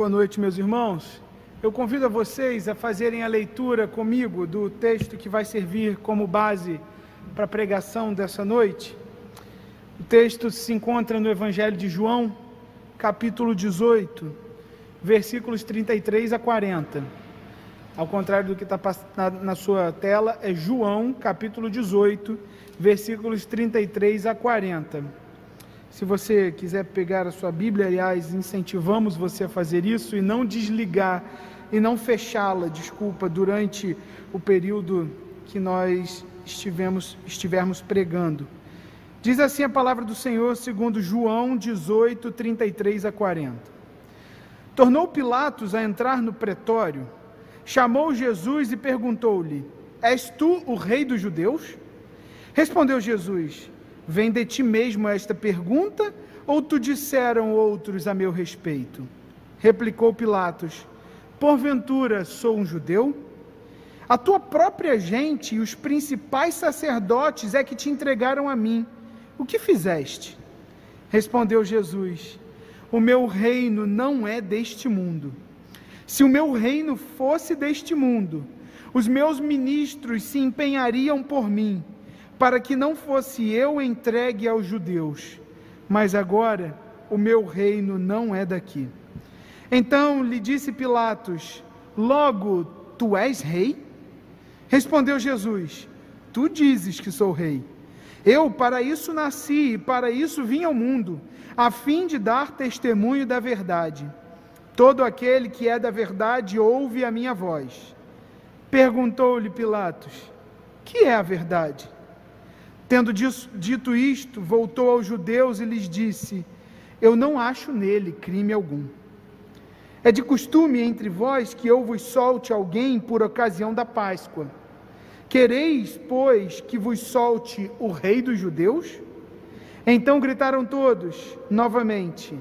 Boa noite, meus irmãos. Eu convido a vocês a fazerem a leitura comigo do texto que vai servir como base para a pregação dessa noite. O texto se encontra no Evangelho de João, capítulo 18, versículos 33 a 40. Ao contrário do que está na, sua tela, é João, capítulo 18, versículos 33 a 40. Se você quiser pegar a sua Bíblia, aliás, incentivamos você a fazer isso e não desligar e não fechá-la, desculpa, durante o período que nós estivemos, estivermos pregando. Diz assim a palavra do Senhor, segundo João 18, 33 a 40. Tornou Pilatos a entrar no pretório, chamou Jesus e perguntou-lhe: És tu o rei dos judeus? Respondeu Jesus: Vem de ti mesmo esta pergunta, ou tu disseram outros a meu respeito? Replicou Pilatos: Porventura sou um judeu? A tua própria gente e os principais sacerdotes é que te entregaram a mim. O que fizeste? Respondeu Jesus: O meu reino não é deste mundo. Se o meu reino fosse deste mundo, os meus ministros se empenhariam por mim para que não fosse eu entregue aos judeus, mas agora o meu reino não é daqui. Então lhe disse Pilatos: Logo, tu és rei? Respondeu Jesus: Tu dizes que sou rei. Eu para isso nasci e para isso vim ao mundo, a fim de dar testemunho da verdade. Todo aquele que é da verdade ouve a minha voz. Perguntou-lhe Pilatos: Que é a verdade? Tendo dito isto, voltou aos judeus e lhes disse: Eu não acho nele crime algum. É de costume entre vós que eu vos solte alguém por ocasião da Páscoa. Quereis, pois, que vos solte o rei dos judeus? Então gritaram todos, novamente: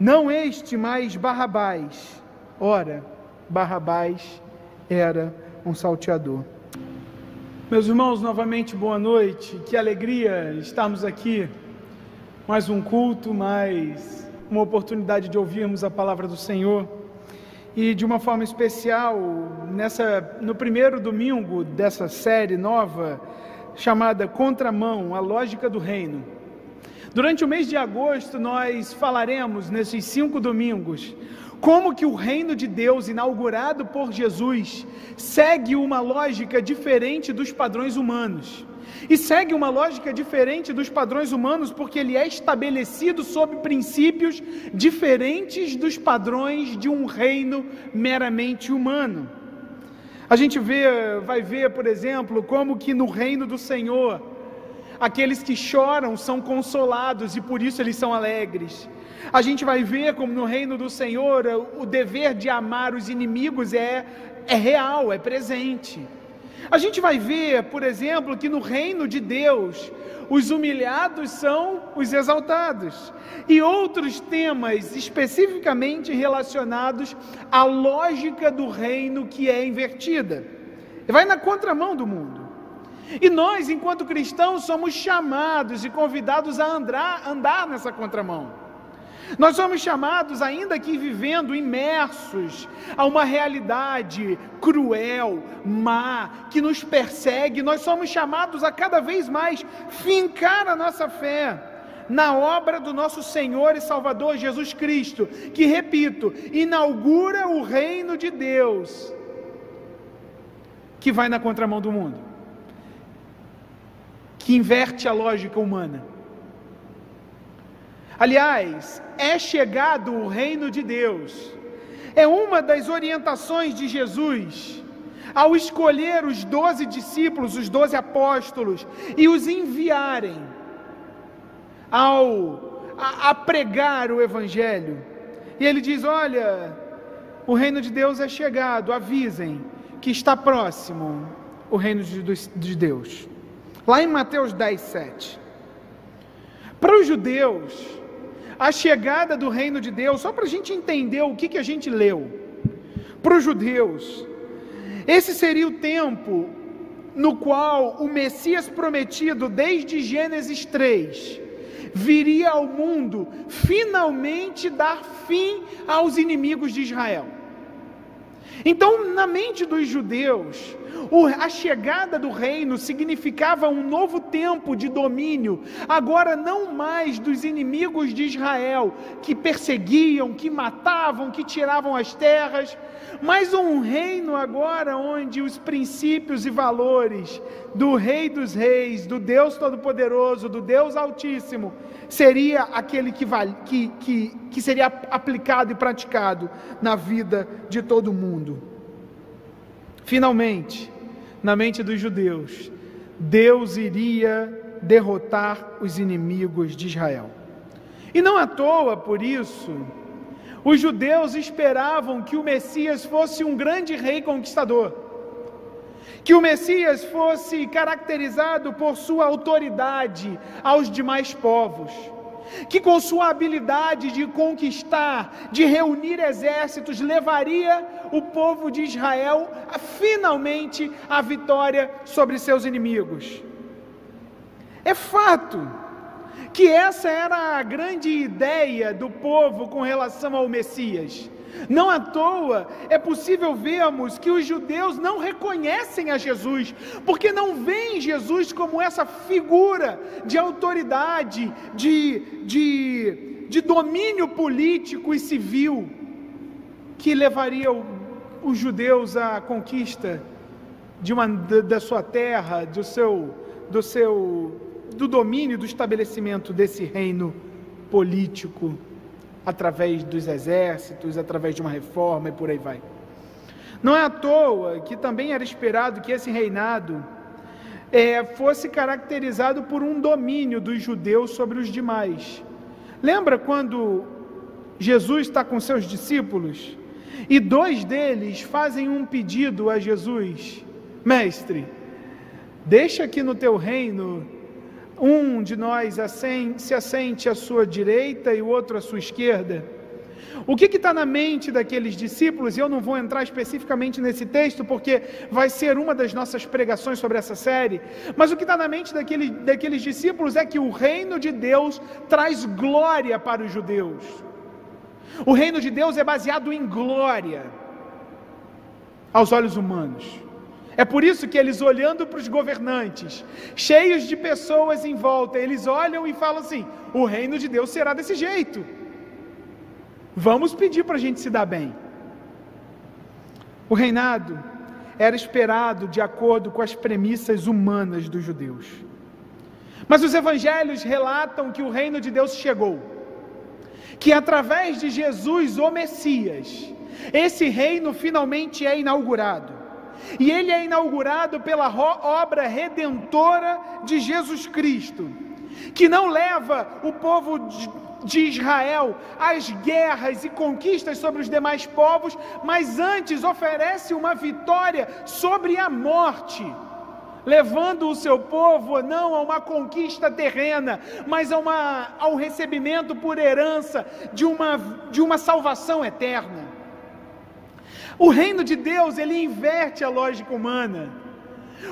Não este, mas Barrabás. Ora, Barrabás era um salteador. Meus irmãos, novamente boa noite. Que alegria estarmos aqui. Mais um culto, mais uma oportunidade de ouvirmos a palavra do Senhor. E de uma forma especial, nessa no primeiro domingo dessa série nova chamada Contramão, a lógica do reino. Durante o mês de agosto, nós falaremos nesses cinco domingos como que o reino de Deus inaugurado por Jesus segue uma lógica diferente dos padrões humanos. E segue uma lógica diferente dos padrões humanos porque ele é estabelecido sob princípios diferentes dos padrões de um reino meramente humano. A gente vê, vai ver, por exemplo, como que no reino do Senhor, aqueles que choram são consolados e por isso eles são alegres. A gente vai ver como no reino do Senhor o dever de amar os inimigos é, é real, é presente. A gente vai ver, por exemplo, que no reino de Deus os humilhados são os exaltados. E outros temas especificamente relacionados à lógica do reino que é invertida. Vai na contramão do mundo. E nós, enquanto cristãos, somos chamados e convidados a andar, andar nessa contramão. Nós somos chamados, ainda que vivendo imersos a uma realidade cruel, má, que nos persegue, nós somos chamados a cada vez mais fincar a nossa fé na obra do nosso Senhor e Salvador Jesus Cristo, que, repito, inaugura o reino de Deus, que vai na contramão do mundo, que inverte a lógica humana Aliás, é chegado o reino de Deus. É uma das orientações de Jesus ao escolher os doze discípulos, os doze apóstolos, e os enviarem ao, a, a pregar o Evangelho. E ele diz: Olha, o reino de Deus é chegado, avisem que está próximo o reino de, de Deus. Lá em Mateus 10, 7. Para os judeus, a chegada do reino de Deus, só para a gente entender o que, que a gente leu. Para os judeus, esse seria o tempo no qual o Messias prometido, desde Gênesis 3, viria ao mundo finalmente dar fim aos inimigos de Israel. Então, na mente dos judeus, a chegada do reino significava um novo tempo de domínio, agora não mais dos inimigos de Israel, que perseguiam, que matavam, que tiravam as terras, mas um reino agora onde os princípios e valores do Rei dos Reis, do Deus Todo-Poderoso, do Deus Altíssimo, seria aquele que, vale, que, que, que seria aplicado e praticado na vida de todo mundo. Finalmente, na mente dos judeus, Deus iria derrotar os inimigos de Israel. E não à toa, por isso, os judeus esperavam que o Messias fosse um grande rei conquistador, que o Messias fosse caracterizado por sua autoridade aos demais povos que com sua habilidade de conquistar, de reunir exércitos, levaria o povo de Israel a, finalmente à vitória sobre seus inimigos. É fato que essa era a grande ideia do povo com relação ao Messias. Não à toa é possível vermos que os judeus não reconhecem a Jesus, porque não veem Jesus como essa figura de autoridade, de, de, de domínio político e civil que levaria o, os judeus à conquista de uma, da sua terra, do seu, do seu, do domínio, do estabelecimento desse reino político através dos exércitos, através de uma reforma e por aí vai. Não é à toa que também era esperado que esse reinado é, fosse caracterizado por um domínio dos judeus sobre os demais. Lembra quando Jesus está com seus discípulos e dois deles fazem um pedido a Jesus: Mestre, deixa aqui no teu reino um de nós se assente à sua direita e o outro à sua esquerda. O que está na mente daqueles discípulos, eu não vou entrar especificamente nesse texto, porque vai ser uma das nossas pregações sobre essa série, mas o que está na mente daquele, daqueles discípulos é que o reino de Deus traz glória para os judeus. O reino de Deus é baseado em glória aos olhos humanos. É por isso que eles olhando para os governantes, cheios de pessoas em volta, eles olham e falam assim: o reino de Deus será desse jeito. Vamos pedir para a gente se dar bem. O reinado era esperado de acordo com as premissas humanas dos judeus. Mas os evangelhos relatam que o reino de Deus chegou, que através de Jesus, o Messias, esse reino finalmente é inaugurado e ele é inaugurado pela obra redentora de Jesus Cristo, que não leva o povo de Israel às guerras e conquistas sobre os demais povos, mas antes oferece uma vitória sobre a morte levando o seu povo não a uma conquista terrena, mas a uma, ao recebimento por herança de uma, de uma salvação eterna. O reino de Deus, ele inverte a lógica humana.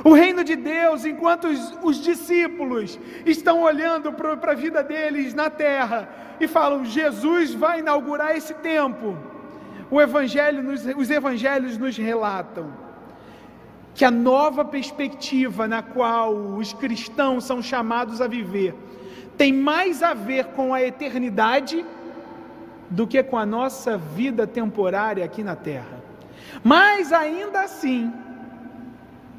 O reino de Deus, enquanto os, os discípulos estão olhando para a vida deles na terra e falam: Jesus vai inaugurar esse tempo. O evangelho nos, os evangelhos nos relatam que a nova perspectiva na qual os cristãos são chamados a viver tem mais a ver com a eternidade do que com a nossa vida temporária aqui na terra. Mas ainda assim,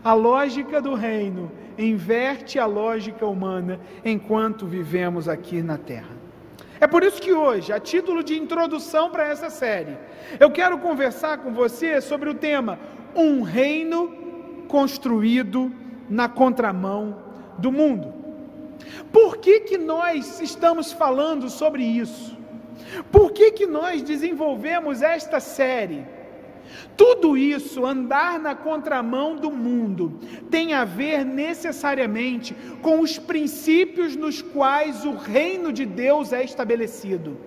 a lógica do reino inverte a lógica humana enquanto vivemos aqui na terra. É por isso que hoje, a título de introdução para essa série, eu quero conversar com você sobre o tema Um reino construído na contramão do mundo. Por que, que nós estamos falando sobre isso? Por que, que nós desenvolvemos esta série? Tudo isso, andar na contramão do mundo, tem a ver necessariamente com os princípios nos quais o reino de Deus é estabelecido.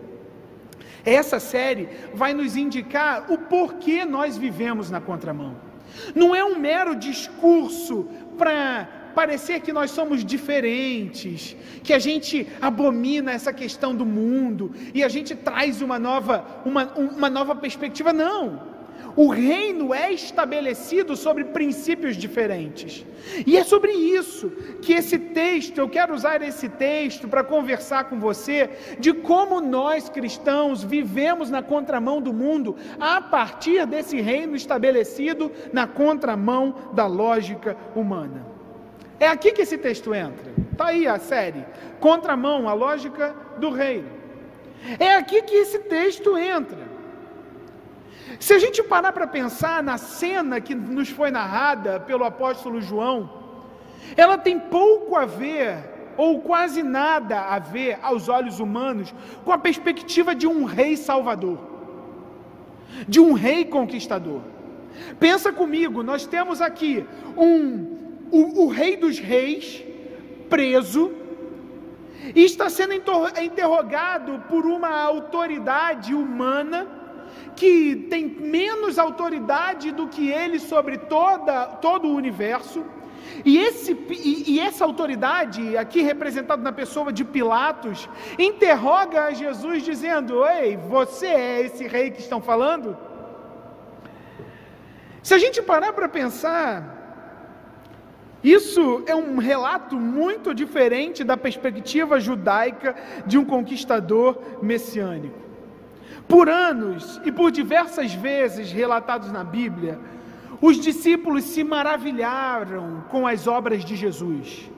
Essa série vai nos indicar o porquê nós vivemos na contramão. Não é um mero discurso para parecer que nós somos diferentes, que a gente abomina essa questão do mundo e a gente traz uma nova, uma, uma nova perspectiva. Não. O reino é estabelecido sobre princípios diferentes. E é sobre isso que esse texto, eu quero usar esse texto para conversar com você de como nós cristãos vivemos na contramão do mundo a partir desse reino estabelecido na contramão da lógica humana. É aqui que esse texto entra. Está aí a série. Contramão, a lógica do reino. É aqui que esse texto entra. Se a gente parar para pensar na cena que nos foi narrada pelo apóstolo João, ela tem pouco a ver, ou quase nada a ver, aos olhos humanos, com a perspectiva de um rei salvador, de um rei conquistador. Pensa comigo, nós temos aqui um, o, o rei dos reis preso, e está sendo interrogado por uma autoridade humana que tem menos autoridade do que ele sobre toda, todo o universo. E, esse, e, e, essa autoridade, aqui representada na pessoa de Pilatos, interroga a Jesus dizendo: Ei, você é esse rei que estão falando? Se a gente parar para pensar, isso é um relato muito diferente da perspectiva judaica de um conquistador messiânico. Por anos e por diversas vezes relatados na Bíblia, os discípulos se maravilharam com as obras de Jesus.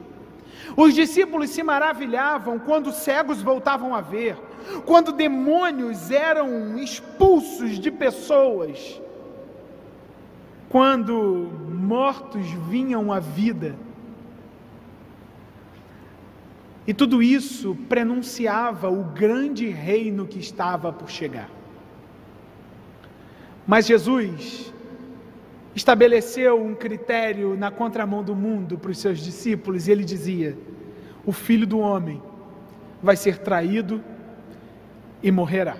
Os discípulos se maravilhavam quando cegos voltavam a ver, quando demônios eram expulsos de pessoas, quando mortos vinham à vida. E tudo isso prenunciava o grande reino que estava por chegar. Mas Jesus estabeleceu um critério na contramão do mundo para os seus discípulos e ele dizia: O filho do homem vai ser traído e morrerá.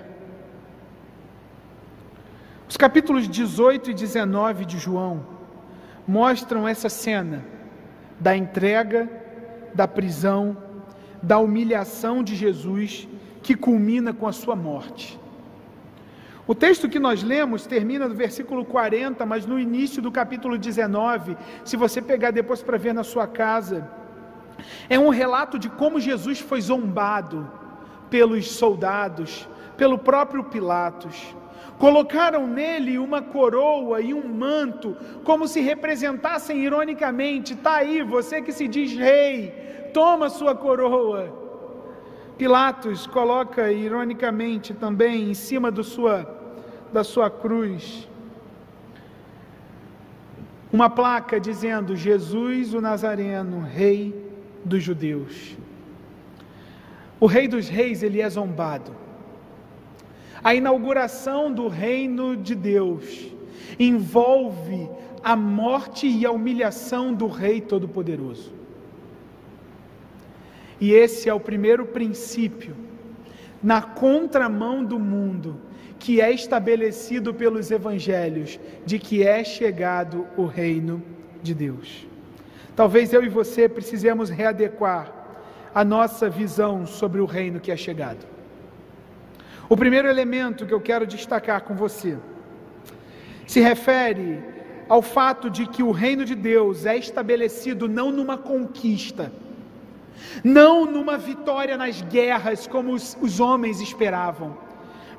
Os capítulos 18 e 19 de João mostram essa cena da entrega, da prisão da humilhação de Jesus que culmina com a sua morte. O texto que nós lemos termina no versículo 40, mas no início do capítulo 19, se você pegar depois para ver na sua casa, é um relato de como Jesus foi zombado pelos soldados, pelo próprio Pilatos. Colocaram nele uma coroa e um manto, como se representassem ironicamente: está aí, você que se diz rei, toma sua coroa. Pilatos coloca ironicamente também em cima do sua, da sua cruz uma placa dizendo: Jesus o Nazareno, Rei dos Judeus. O Rei dos Reis, ele é zombado. A inauguração do reino de Deus envolve a morte e a humilhação do Rei Todo-Poderoso. E esse é o primeiro princípio, na contramão do mundo, que é estabelecido pelos evangelhos, de que é chegado o reino de Deus. Talvez eu e você precisemos readequar a nossa visão sobre o reino que é chegado. O primeiro elemento que eu quero destacar com você se refere ao fato de que o reino de Deus é estabelecido não numa conquista, não numa vitória nas guerras como os, os homens esperavam,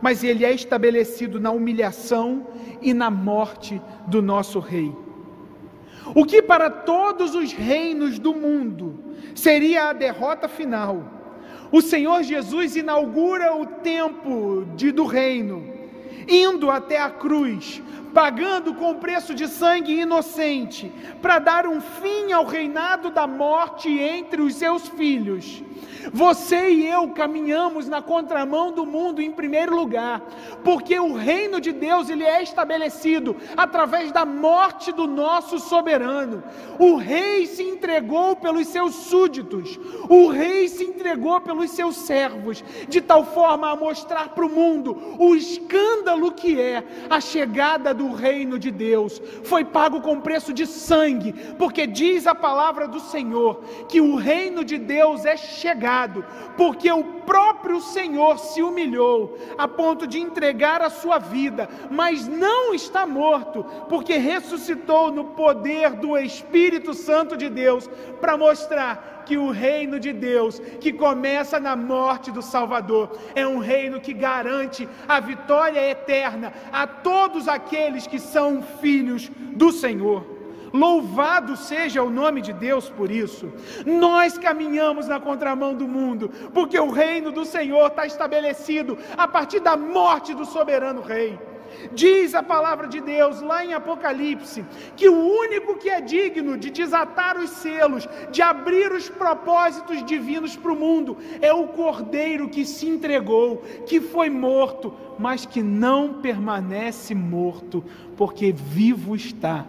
mas ele é estabelecido na humilhação e na morte do nosso rei. O que para todos os reinos do mundo seria a derrota final, o Senhor Jesus inaugura o tempo de, do reino, indo até a cruz, pagando com preço de sangue inocente, para dar um fim ao reinado da morte entre os seus filhos. Você e eu caminhamos na contramão do mundo em primeiro lugar, porque o reino de Deus ele é estabelecido através da morte do nosso soberano. O rei se entregou pelos seus súditos, o rei se entregou pelos seus servos, de tal forma a mostrar para o mundo o escândalo que é a chegada do o reino de Deus foi pago com preço de sangue, porque diz a palavra do Senhor que o reino de Deus é chegado, porque o próprio Senhor se humilhou a ponto de entregar a sua vida, mas não está morto, porque ressuscitou no poder do Espírito Santo de Deus para mostrar que o reino de Deus, que começa na morte do Salvador, é um reino que garante a vitória eterna a todos aqueles que são filhos do Senhor. Louvado seja o nome de Deus por isso. Nós caminhamos na contramão do mundo, porque o reino do Senhor está estabelecido a partir da morte do soberano Rei. Diz a palavra de Deus lá em Apocalipse que o único que é digno de desatar os selos, de abrir os propósitos divinos para o mundo, é o Cordeiro que se entregou, que foi morto, mas que não permanece morto, porque vivo está,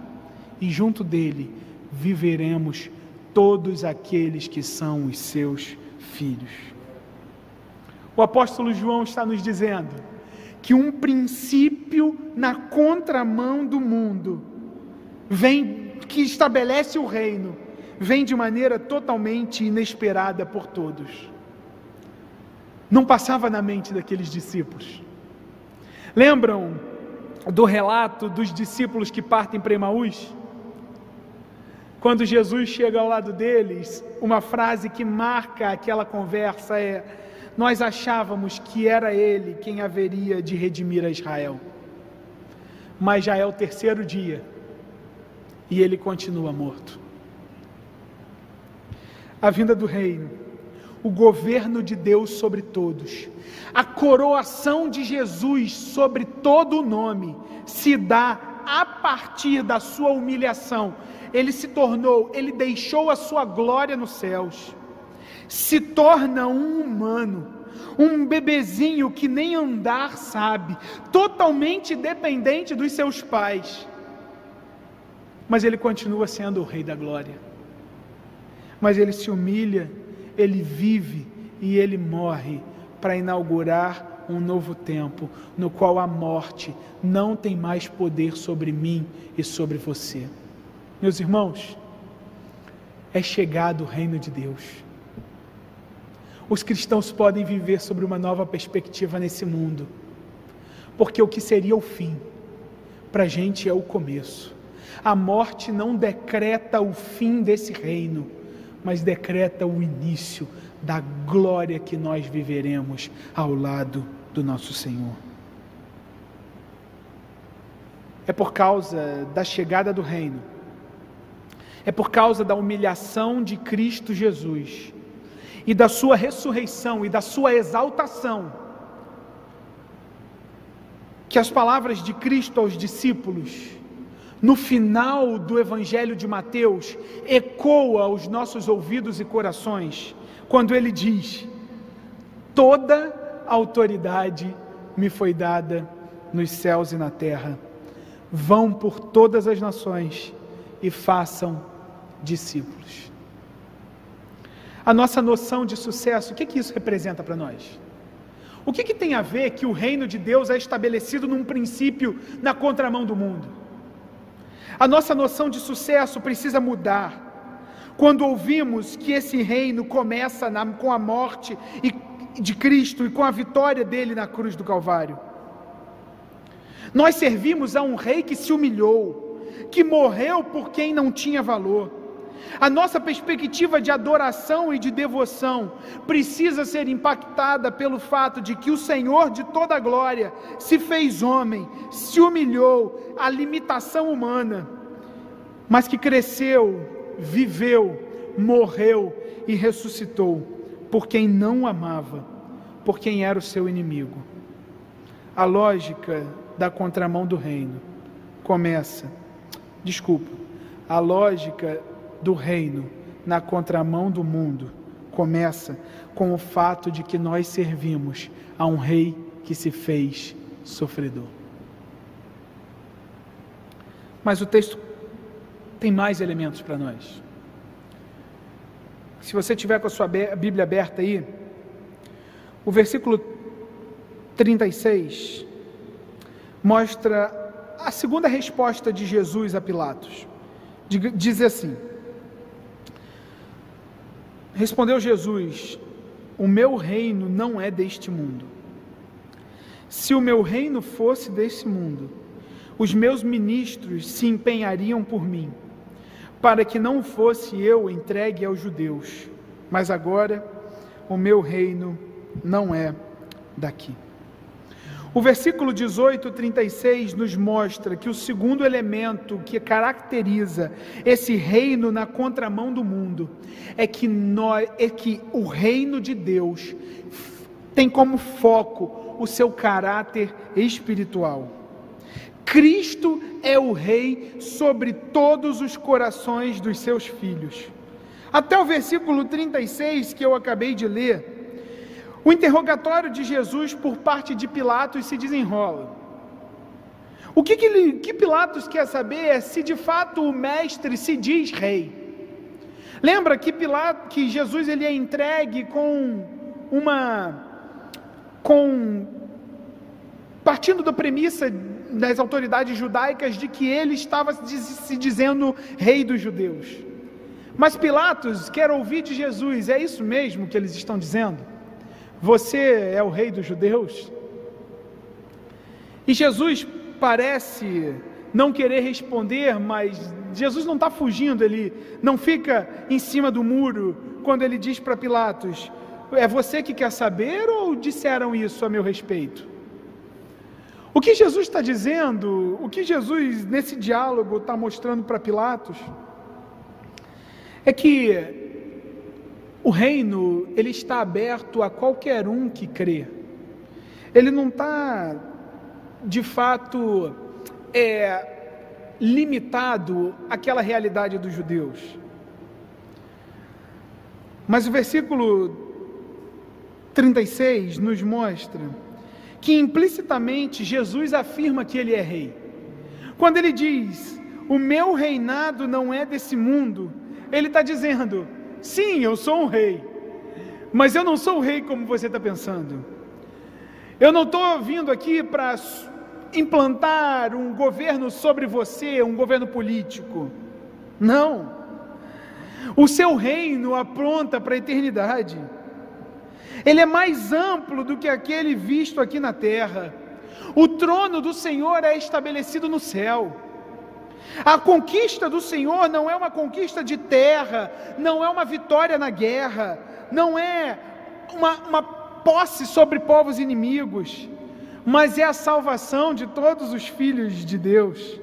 e junto dele viveremos todos aqueles que são os seus filhos. O apóstolo João está nos dizendo que um princípio na contramão do mundo vem que estabelece o reino, vem de maneira totalmente inesperada por todos. Não passava na mente daqueles discípulos. Lembram do relato dos discípulos que partem para Emaús? Quando Jesus chega ao lado deles, uma frase que marca aquela conversa é: nós achávamos que era Ele quem haveria de redimir a Israel. Mas já é o terceiro dia e ele continua morto. A vinda do reino, o governo de Deus sobre todos, a coroação de Jesus sobre todo o nome, se dá a partir da sua humilhação. Ele se tornou, ele deixou a sua glória nos céus se torna um humano, um bebezinho que nem andar sabe, totalmente dependente dos seus pais. Mas ele continua sendo o Rei da Glória. Mas ele se humilha, ele vive e ele morre para inaugurar um novo tempo, no qual a morte não tem mais poder sobre mim e sobre você. Meus irmãos, é chegado o reino de Deus os cristãos podem viver sobre uma nova perspectiva nesse mundo, porque o que seria o fim, para a gente é o começo. A morte não decreta o fim desse reino, mas decreta o início da glória que nós viveremos ao lado do nosso Senhor. É por causa da chegada do reino, é por causa da humilhação de Cristo Jesus e da sua ressurreição e da sua exaltação, que as palavras de Cristo aos discípulos, no final do Evangelho de Mateus, ecoa aos nossos ouvidos e corações, quando ele diz: Toda autoridade me foi dada nos céus e na terra. Vão por todas as nações e façam discípulos a nossa noção de sucesso, o que, que isso representa para nós? O que, que tem a ver que o reino de Deus é estabelecido num princípio na contramão do mundo? A nossa noção de sucesso precisa mudar quando ouvimos que esse reino começa na, com a morte de Cristo e com a vitória dele na cruz do Calvário. Nós servimos a um rei que se humilhou, que morreu por quem não tinha valor a nossa perspectiva de adoração e de devoção precisa ser impactada pelo fato de que o Senhor de toda a glória se fez homem, se humilhou à limitação humana, mas que cresceu, viveu, morreu e ressuscitou por quem não amava, por quem era o seu inimigo. A lógica da contramão do reino começa, desculpa, a lógica do reino na contramão do mundo começa com o fato de que nós servimos a um rei que se fez sofredor. Mas o texto tem mais elementos para nós. Se você tiver com a sua Bíblia aberta aí, o versículo 36 mostra a segunda resposta de Jesus a Pilatos. Diz assim: Respondeu Jesus: O meu reino não é deste mundo. Se o meu reino fosse deste mundo, os meus ministros se empenhariam por mim, para que não fosse eu entregue aos judeus. Mas agora o meu reino não é daqui. O versículo 18, 36 nos mostra que o segundo elemento que caracteriza esse reino na contramão do mundo é que, nós, é que o reino de Deus tem como foco o seu caráter espiritual. Cristo é o Rei sobre todos os corações dos seus filhos. Até o versículo 36 que eu acabei de ler o interrogatório de Jesus por parte de Pilatos se desenrola. O que, que, que Pilatos quer saber é se de fato o mestre se diz rei. Lembra que, Pilato, que Jesus ele é entregue com uma. com. partindo da premissa das autoridades judaicas de que ele estava se dizendo rei dos judeus. Mas Pilatos quer ouvir de Jesus, é isso mesmo que eles estão dizendo? Você é o rei dos judeus? E Jesus parece não querer responder, mas Jesus não está fugindo, ele não fica em cima do muro quando ele diz para Pilatos: É você que quer saber ou disseram isso a meu respeito? O que Jesus está dizendo, o que Jesus nesse diálogo está mostrando para Pilatos, é que o reino, ele está aberto a qualquer um que crê. Ele não está, de fato, é, limitado àquela realidade dos judeus. Mas o versículo 36 nos mostra que implicitamente Jesus afirma que ele é rei. Quando ele diz: O meu reinado não é desse mundo, ele está dizendo: Sim, eu sou um rei, mas eu não sou o rei como você está pensando. Eu não estou vindo aqui para implantar um governo sobre você, um governo político. Não. O seu reino apronta para a eternidade. Ele é mais amplo do que aquele visto aqui na terra. O trono do Senhor é estabelecido no céu. A conquista do Senhor não é uma conquista de terra, não é uma vitória na guerra, não é uma, uma posse sobre povos inimigos, mas é a salvação de todos os filhos de Deus.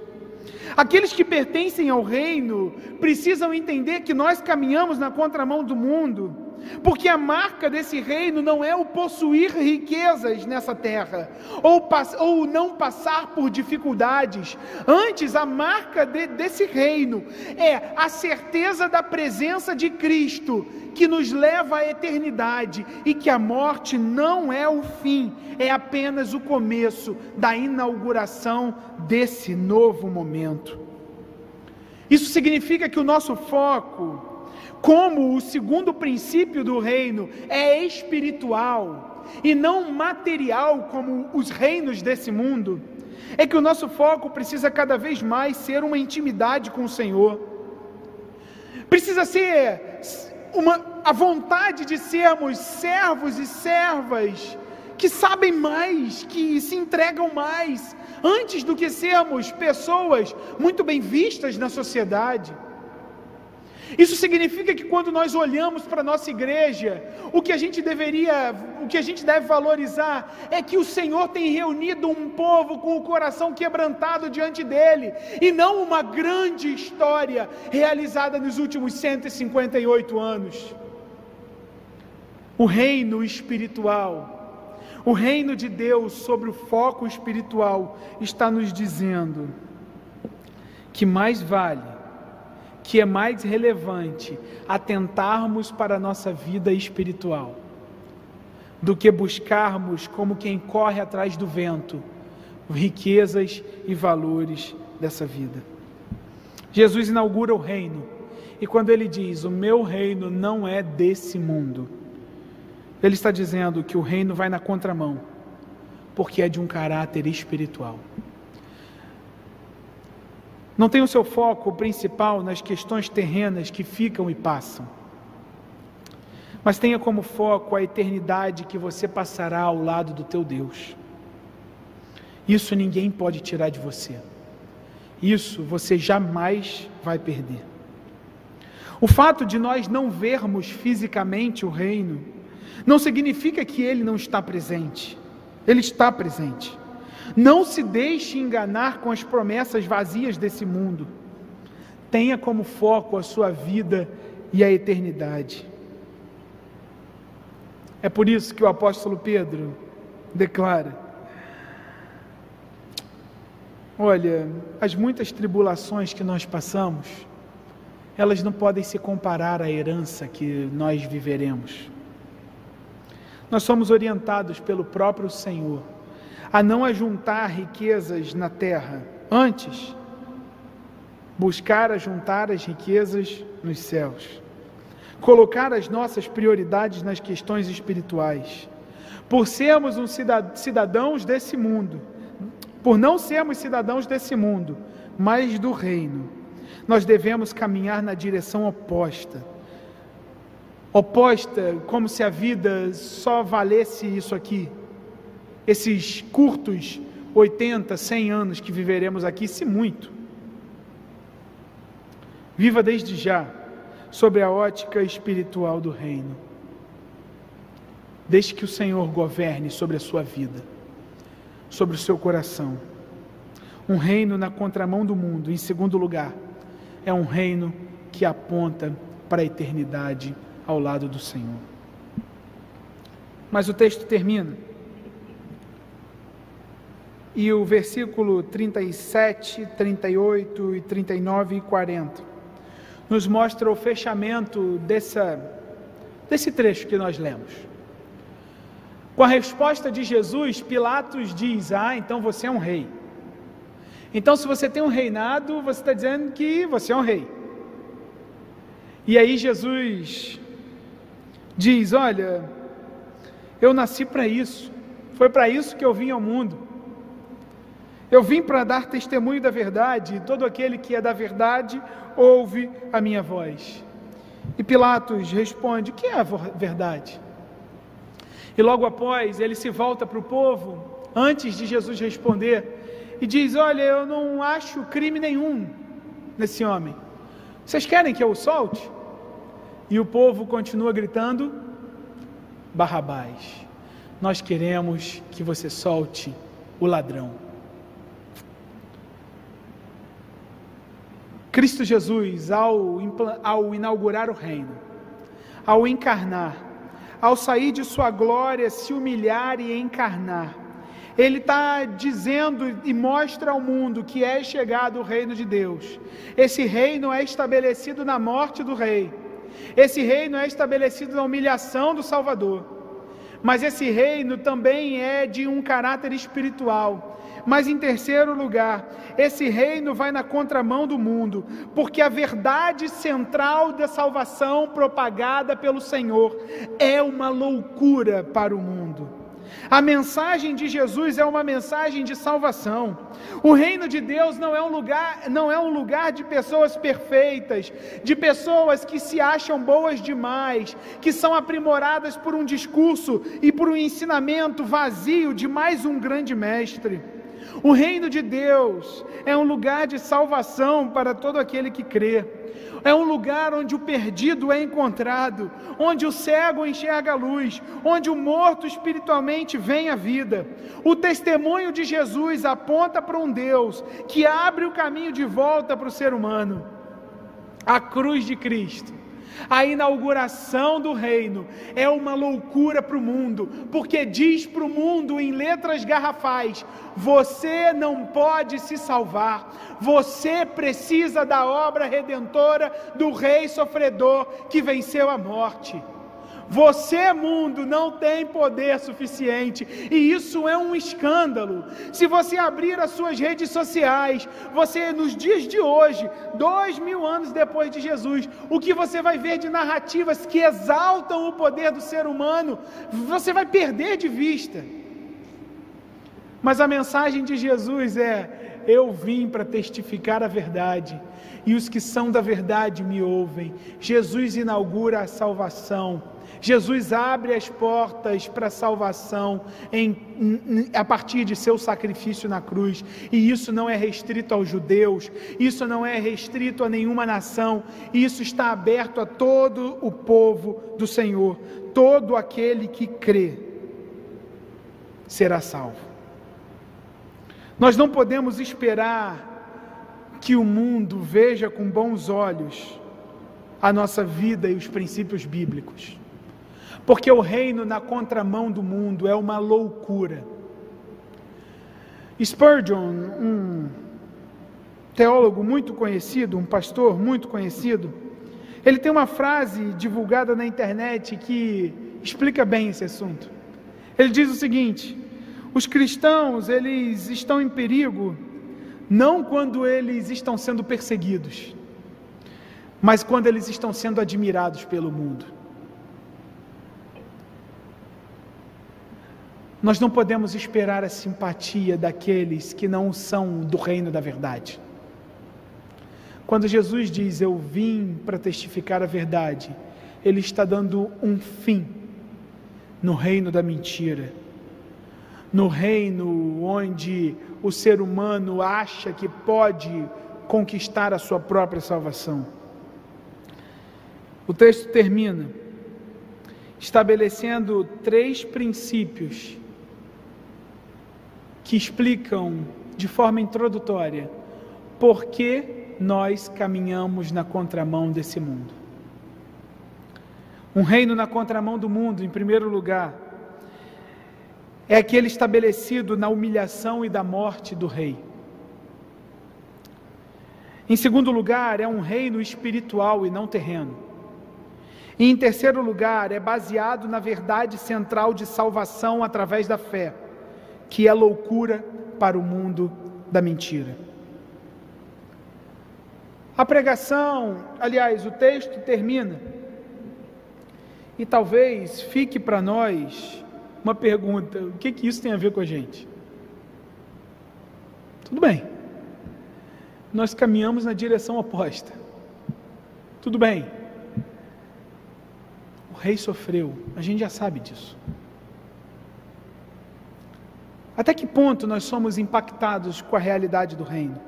Aqueles que pertencem ao reino precisam entender que nós caminhamos na contramão do mundo porque a marca desse reino não é o possuir riquezas nessa terra, ou, ou não passar por dificuldades. Antes, a marca de, desse reino é a certeza da presença de Cristo, que nos leva à eternidade, e que a morte não é o fim, é apenas o começo da inauguração desse novo momento. Isso significa que o nosso foco, como o segundo princípio do reino é espiritual e não material como os reinos desse mundo, é que o nosso foco precisa cada vez mais ser uma intimidade com o Senhor. Precisa ser uma, a vontade de sermos servos e servas que sabem mais, que se entregam mais, antes do que sermos pessoas muito bem vistas na sociedade. Isso significa que quando nós olhamos para a nossa igreja, o que a gente deveria, o que a gente deve valorizar é que o Senhor tem reunido um povo com o coração quebrantado diante dele, e não uma grande história realizada nos últimos 158 anos. O reino espiritual, o reino de Deus sobre o foco espiritual está nos dizendo que mais vale que é mais relevante atentarmos para a nossa vida espiritual do que buscarmos, como quem corre atrás do vento, riquezas e valores dessa vida. Jesus inaugura o reino, e quando ele diz: O meu reino não é desse mundo, ele está dizendo que o reino vai na contramão, porque é de um caráter espiritual. Não tenha o seu foco principal nas questões terrenas que ficam e passam. Mas tenha como foco a eternidade que você passará ao lado do teu Deus. Isso ninguém pode tirar de você. Isso você jamais vai perder. O fato de nós não vermos fisicamente o reino não significa que ele não está presente. Ele está presente. Não se deixe enganar com as promessas vazias desse mundo. Tenha como foco a sua vida e a eternidade. É por isso que o apóstolo Pedro declara: Olha, as muitas tribulações que nós passamos, elas não podem se comparar à herança que nós viveremos. Nós somos orientados pelo próprio Senhor a não ajuntar riquezas na terra, antes, buscar ajuntar as riquezas nos céus, colocar as nossas prioridades nas questões espirituais. Por sermos um cidadãos desse mundo, por não sermos cidadãos desse mundo, mas do reino, nós devemos caminhar na direção oposta. Oposta, como se a vida só valesse isso aqui esses curtos 80, 100 anos que viveremos aqui, se muito. Viva desde já sobre a ótica espiritual do reino. Deixe que o Senhor governe sobre a sua vida, sobre o seu coração. Um reino na contramão do mundo, em segundo lugar, é um reino que aponta para a eternidade ao lado do Senhor. Mas o texto termina e o versículo 37, 38 e 39 e 40 nos mostra o fechamento dessa, desse trecho que nós lemos. Com a resposta de Jesus, Pilatos diz: Ah, então você é um rei. Então, se você tem um reinado, você está dizendo que você é um rei. E aí Jesus diz: Olha, eu nasci para isso, foi para isso que eu vim ao mundo. Eu vim para dar testemunho da verdade, e todo aquele que é da verdade ouve a minha voz. E Pilatos responde: O que é a verdade? E logo após ele se volta para o povo, antes de Jesus responder, e diz: Olha, eu não acho crime nenhum nesse homem. Vocês querem que eu o solte? E o povo continua gritando: Barrabás, nós queremos que você solte o ladrão. Cristo Jesus, ao, ao inaugurar o reino, ao encarnar, ao sair de sua glória, se humilhar e encarnar, ele está dizendo e mostra ao mundo que é chegado o reino de Deus. Esse reino é estabelecido na morte do rei. Esse reino é estabelecido na humilhação do Salvador. Mas esse reino também é de um caráter espiritual. Mas em terceiro lugar, esse reino vai na contramão do mundo, porque a verdade central da salvação propagada pelo Senhor é uma loucura para o mundo. A mensagem de Jesus é uma mensagem de salvação. O reino de Deus não é um lugar, não é um lugar de pessoas perfeitas, de pessoas que se acham boas demais, que são aprimoradas por um discurso e por um ensinamento vazio de mais um grande mestre. O reino de Deus é um lugar de salvação para todo aquele que crê. É um lugar onde o perdido é encontrado, onde o cego enxerga a luz, onde o morto espiritualmente vem à vida. O testemunho de Jesus aponta para um Deus que abre o caminho de volta para o ser humano. A cruz de Cristo a inauguração do reino é uma loucura para o mundo, porque diz para o mundo em letras garrafais: você não pode se salvar, você precisa da obra redentora do Rei sofredor que venceu a morte. Você, mundo, não tem poder suficiente, e isso é um escândalo. Se você abrir as suas redes sociais, você, nos dias de hoje, dois mil anos depois de Jesus, o que você vai ver de narrativas que exaltam o poder do ser humano, você vai perder de vista. Mas a mensagem de Jesus é: Eu vim para testificar a verdade, e os que são da verdade me ouvem. Jesus inaugura a salvação. Jesus abre as portas para a salvação em, a partir de seu sacrifício na cruz, e isso não é restrito aos judeus, isso não é restrito a nenhuma nação, isso está aberto a todo o povo do Senhor, todo aquele que crê será salvo. Nós não podemos esperar que o mundo veja com bons olhos a nossa vida e os princípios bíblicos. Porque o reino na contramão do mundo é uma loucura. Spurgeon, um teólogo muito conhecido, um pastor muito conhecido, ele tem uma frase divulgada na internet que explica bem esse assunto. Ele diz o seguinte: os cristãos, eles estão em perigo não quando eles estão sendo perseguidos, mas quando eles estão sendo admirados pelo mundo. Nós não podemos esperar a simpatia daqueles que não são do reino da verdade. Quando Jesus diz eu vim para testificar a verdade, Ele está dando um fim no reino da mentira, no reino onde o ser humano acha que pode conquistar a sua própria salvação. O texto termina estabelecendo três princípios que explicam de forma introdutória por que nós caminhamos na contramão desse mundo. Um reino na contramão do mundo, em primeiro lugar, é aquele estabelecido na humilhação e da morte do rei. Em segundo lugar, é um reino espiritual e não terreno. E em terceiro lugar, é baseado na verdade central de salvação através da fé, que é loucura para o mundo da mentira. A pregação, aliás, o texto termina, e talvez fique para nós uma pergunta: o que, que isso tem a ver com a gente? Tudo bem, nós caminhamos na direção oposta. Tudo bem, o rei sofreu, a gente já sabe disso. Até que ponto nós somos impactados com a realidade do reino?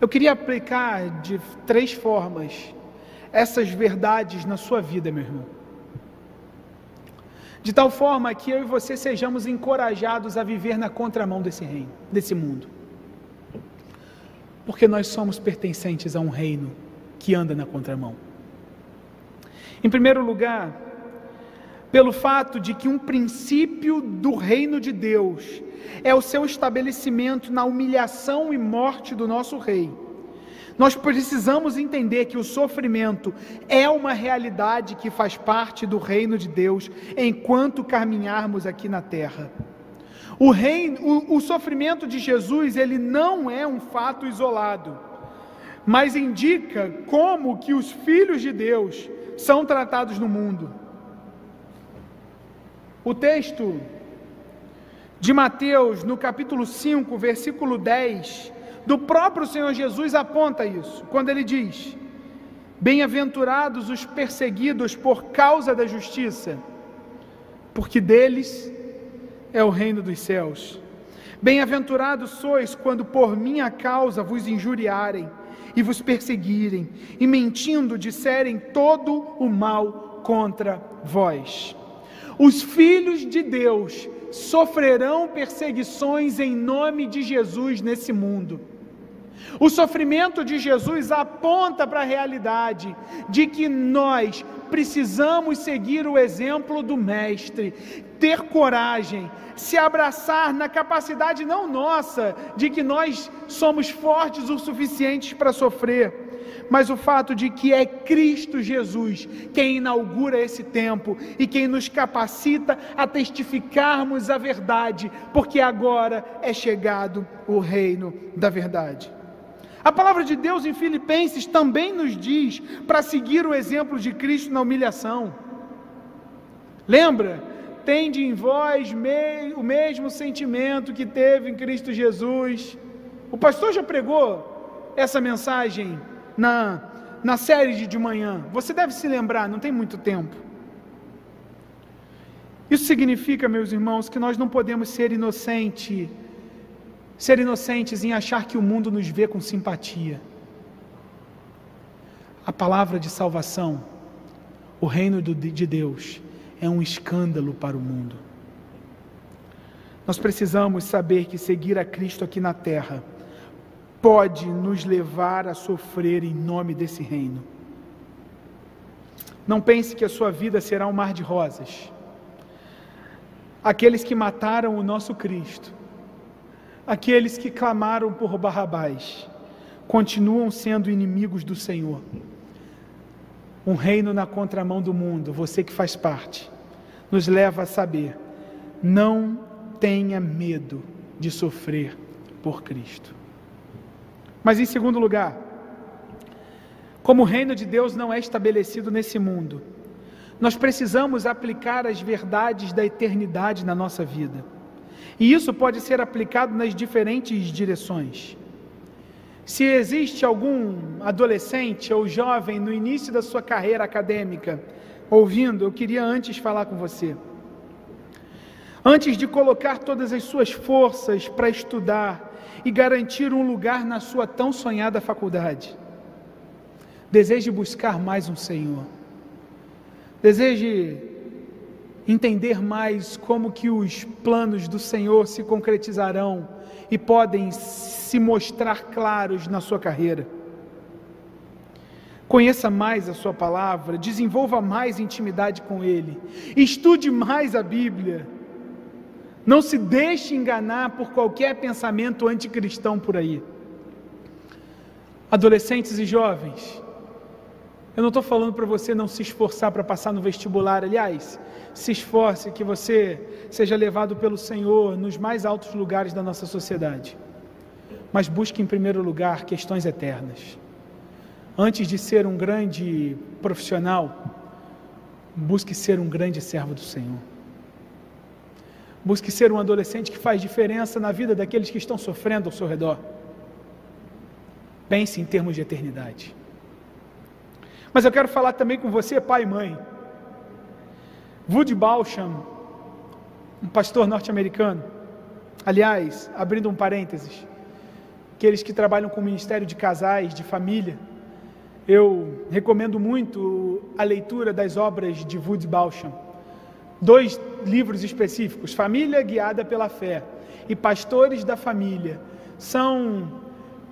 Eu queria aplicar de três formas essas verdades na sua vida, meu irmão de tal forma que eu e você sejamos encorajados a viver na contramão desse reino, desse mundo. Porque nós somos pertencentes a um reino que anda na contramão. Em primeiro lugar, pelo fato de que um princípio do reino de Deus é o seu estabelecimento na humilhação e morte do nosso rei nós precisamos entender que o sofrimento é uma realidade que faz parte do reino de Deus enquanto caminharmos aqui na terra. O, reino, o, o sofrimento de Jesus, ele não é um fato isolado, mas indica como que os filhos de Deus são tratados no mundo. O texto de Mateus, no capítulo 5, versículo 10, do próprio Senhor Jesus aponta isso, quando ele diz: Bem-aventurados os perseguidos por causa da justiça, porque deles é o reino dos céus. Bem-aventurados sois quando por minha causa vos injuriarem e vos perseguirem, e mentindo disserem todo o mal contra vós. Os filhos de Deus sofrerão perseguições em nome de Jesus nesse mundo. O sofrimento de Jesus aponta para a realidade de que nós precisamos seguir o exemplo do Mestre, ter coragem, se abraçar na capacidade não nossa de que nós somos fortes o suficientes para sofrer, mas o fato de que é Cristo Jesus quem inaugura esse tempo e quem nos capacita a testificarmos a verdade, porque agora é chegado o reino da verdade. A palavra de Deus em Filipenses também nos diz para seguir o exemplo de Cristo na humilhação. Lembra tende em vós o mesmo sentimento que teve em Cristo Jesus. O pastor já pregou essa mensagem na, na série de, de manhã. Você deve se lembrar, não tem muito tempo. Isso significa, meus irmãos, que nós não podemos ser inocentes, ser inocentes em achar que o mundo nos vê com simpatia. A palavra de salvação, o reino de Deus, é um escândalo para o mundo. Nós precisamos saber que seguir a Cristo aqui na terra pode nos levar a sofrer em nome desse reino. Não pense que a sua vida será um mar de rosas. Aqueles que mataram o nosso Cristo, aqueles que clamaram por Barrabás, continuam sendo inimigos do Senhor um reino na contramão do mundo, você que faz parte, nos leva a saber: não tenha medo de sofrer por Cristo. Mas em segundo lugar, como o reino de Deus não é estabelecido nesse mundo, nós precisamos aplicar as verdades da eternidade na nossa vida. E isso pode ser aplicado nas diferentes direções. Se existe algum adolescente ou jovem no início da sua carreira acadêmica ouvindo, eu queria antes falar com você. Antes de colocar todas as suas forças para estudar e garantir um lugar na sua tão sonhada faculdade, deseje buscar mais um Senhor. Deseje entender mais como que os planos do Senhor se concretizarão e podem se mostrar claros na sua carreira. Conheça mais a Sua palavra, desenvolva mais intimidade com Ele, estude mais a Bíblia. Não se deixe enganar por qualquer pensamento anticristão por aí. Adolescentes e jovens, eu não estou falando para você não se esforçar para passar no vestibular, aliás, se esforce que você seja levado pelo Senhor nos mais altos lugares da nossa sociedade. Mas busque em primeiro lugar questões eternas. Antes de ser um grande profissional, busque ser um grande servo do Senhor. Busque ser um adolescente que faz diferença na vida daqueles que estão sofrendo ao seu redor. Pense em termos de eternidade. Mas eu quero falar também com você, pai e mãe. Woody Balsham, um pastor norte-americano, aliás, abrindo um parênteses, aqueles que trabalham com o Ministério de Casais, de Família, eu recomendo muito a leitura das obras de Woody Balsham. Dois livros específicos, Família Guiada pela Fé e Pastores da Família, são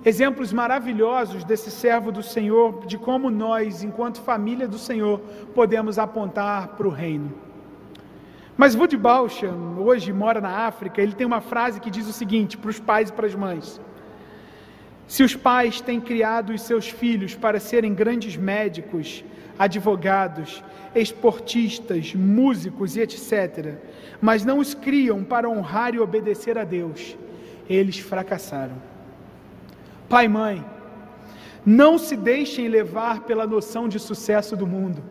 exemplos maravilhosos desse servo do Senhor, de como nós, enquanto família do Senhor, podemos apontar para o reino. Mas Woody Balsham, hoje mora na África, ele tem uma frase que diz o seguinte para os pais e para as mães: Se os pais têm criado os seus filhos para serem grandes médicos, advogados, esportistas, músicos e etc., mas não os criam para honrar e obedecer a Deus, eles fracassaram. Pai e mãe, não se deixem levar pela noção de sucesso do mundo.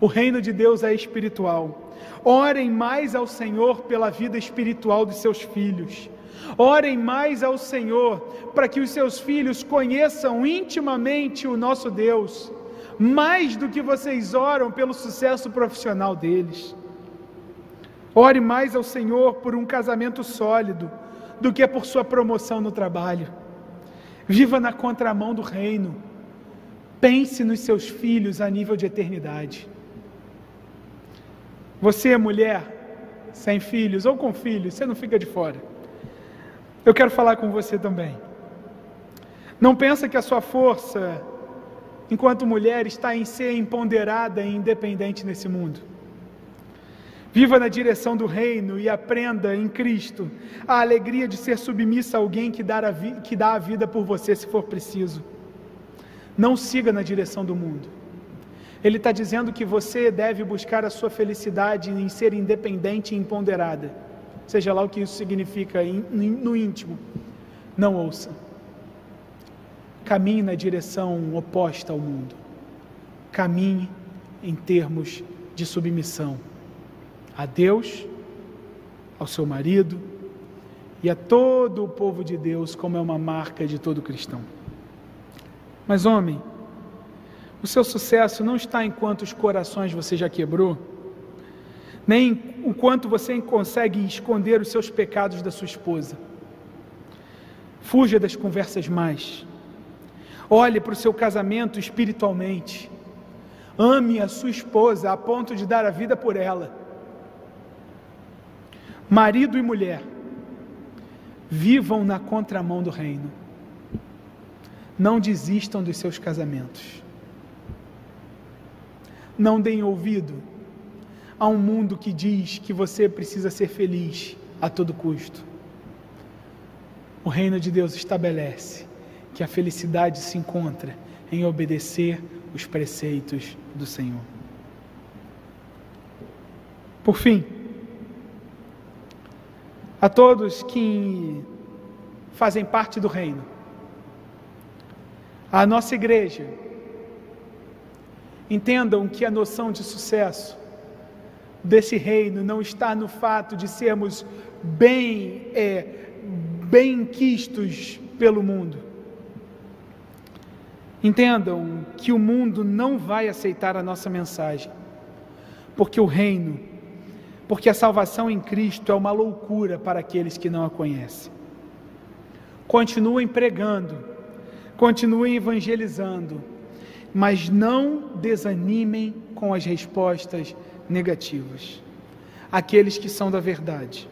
O reino de Deus é espiritual. Orem mais ao Senhor pela vida espiritual dos seus filhos. Orem mais ao Senhor para que os seus filhos conheçam intimamente o nosso Deus, mais do que vocês oram pelo sucesso profissional deles. Ore mais ao Senhor por um casamento sólido do que por sua promoção no trabalho. Viva na contramão do reino. Pense nos seus filhos a nível de eternidade. Você, mulher, sem filhos ou com filhos, você não fica de fora. Eu quero falar com você também. Não pensa que a sua força, enquanto mulher, está em ser empoderada e independente nesse mundo. Viva na direção do reino e aprenda em Cristo a alegria de ser submissa a alguém que dá a, que dá a vida por você se for preciso. Não siga na direção do mundo. Ele está dizendo que você deve buscar a sua felicidade em ser independente e empoderada, seja lá o que isso significa no íntimo. Não ouça. Caminhe na direção oposta ao mundo. Caminhe em termos de submissão. A Deus, ao seu marido e a todo o povo de Deus, como é uma marca de todo cristão. Mas, homem, o seu sucesso não está em quantos corações você já quebrou, nem o quanto você consegue esconder os seus pecados da sua esposa. Fuja das conversas mais. Olhe para o seu casamento espiritualmente. Ame a sua esposa a ponto de dar a vida por ela. Marido e mulher, vivam na contramão do reino. Não desistam dos seus casamentos. Não deem ouvido a um mundo que diz que você precisa ser feliz a todo custo. O reino de Deus estabelece que a felicidade se encontra em obedecer os preceitos do Senhor. Por fim, a todos que fazem parte do reino, a nossa igreja, entendam que a noção de sucesso desse reino não está no fato de sermos bem, é, bem quistos pelo mundo. Entendam que o mundo não vai aceitar a nossa mensagem, porque o reino, porque a salvação em Cristo é uma loucura para aqueles que não a conhecem. Continuem pregando, continuem evangelizando, mas não desanimem com as respostas negativas. Aqueles que são da verdade,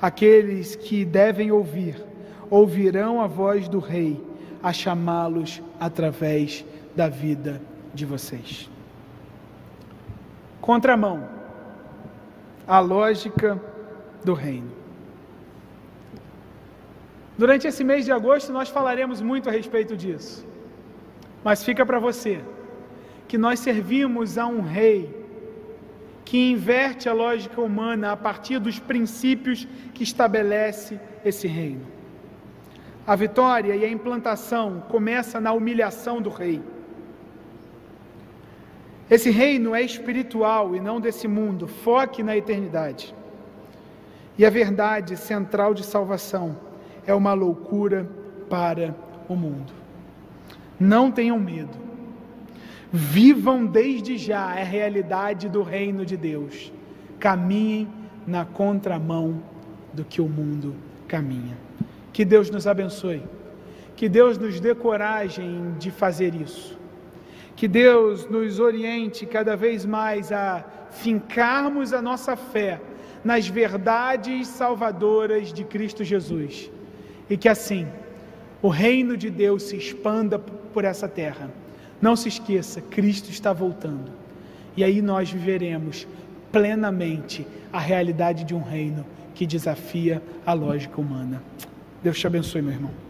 aqueles que devem ouvir, ouvirão a voz do Rei a chamá-los através da vida de vocês. Contramão, a lógica do reino. Durante esse mês de agosto nós falaremos muito a respeito disso. Mas fica para você que nós servimos a um rei que inverte a lógica humana a partir dos princípios que estabelece esse reino. A vitória e a implantação começa na humilhação do rei. Esse reino é espiritual e não desse mundo. Foque na eternidade. E a verdade central de salvação é uma loucura para o mundo. Não tenham medo. Vivam desde já a realidade do reino de Deus. Caminhem na contramão do que o mundo caminha. Que Deus nos abençoe. Que Deus nos dê coragem de fazer isso. Que Deus nos oriente cada vez mais a fincarmos a nossa fé nas verdades salvadoras de Cristo Jesus. E que assim o reino de Deus se expanda por essa terra. Não se esqueça, Cristo está voltando. E aí nós viveremos plenamente a realidade de um reino que desafia a lógica humana. Deus te abençoe, meu irmão.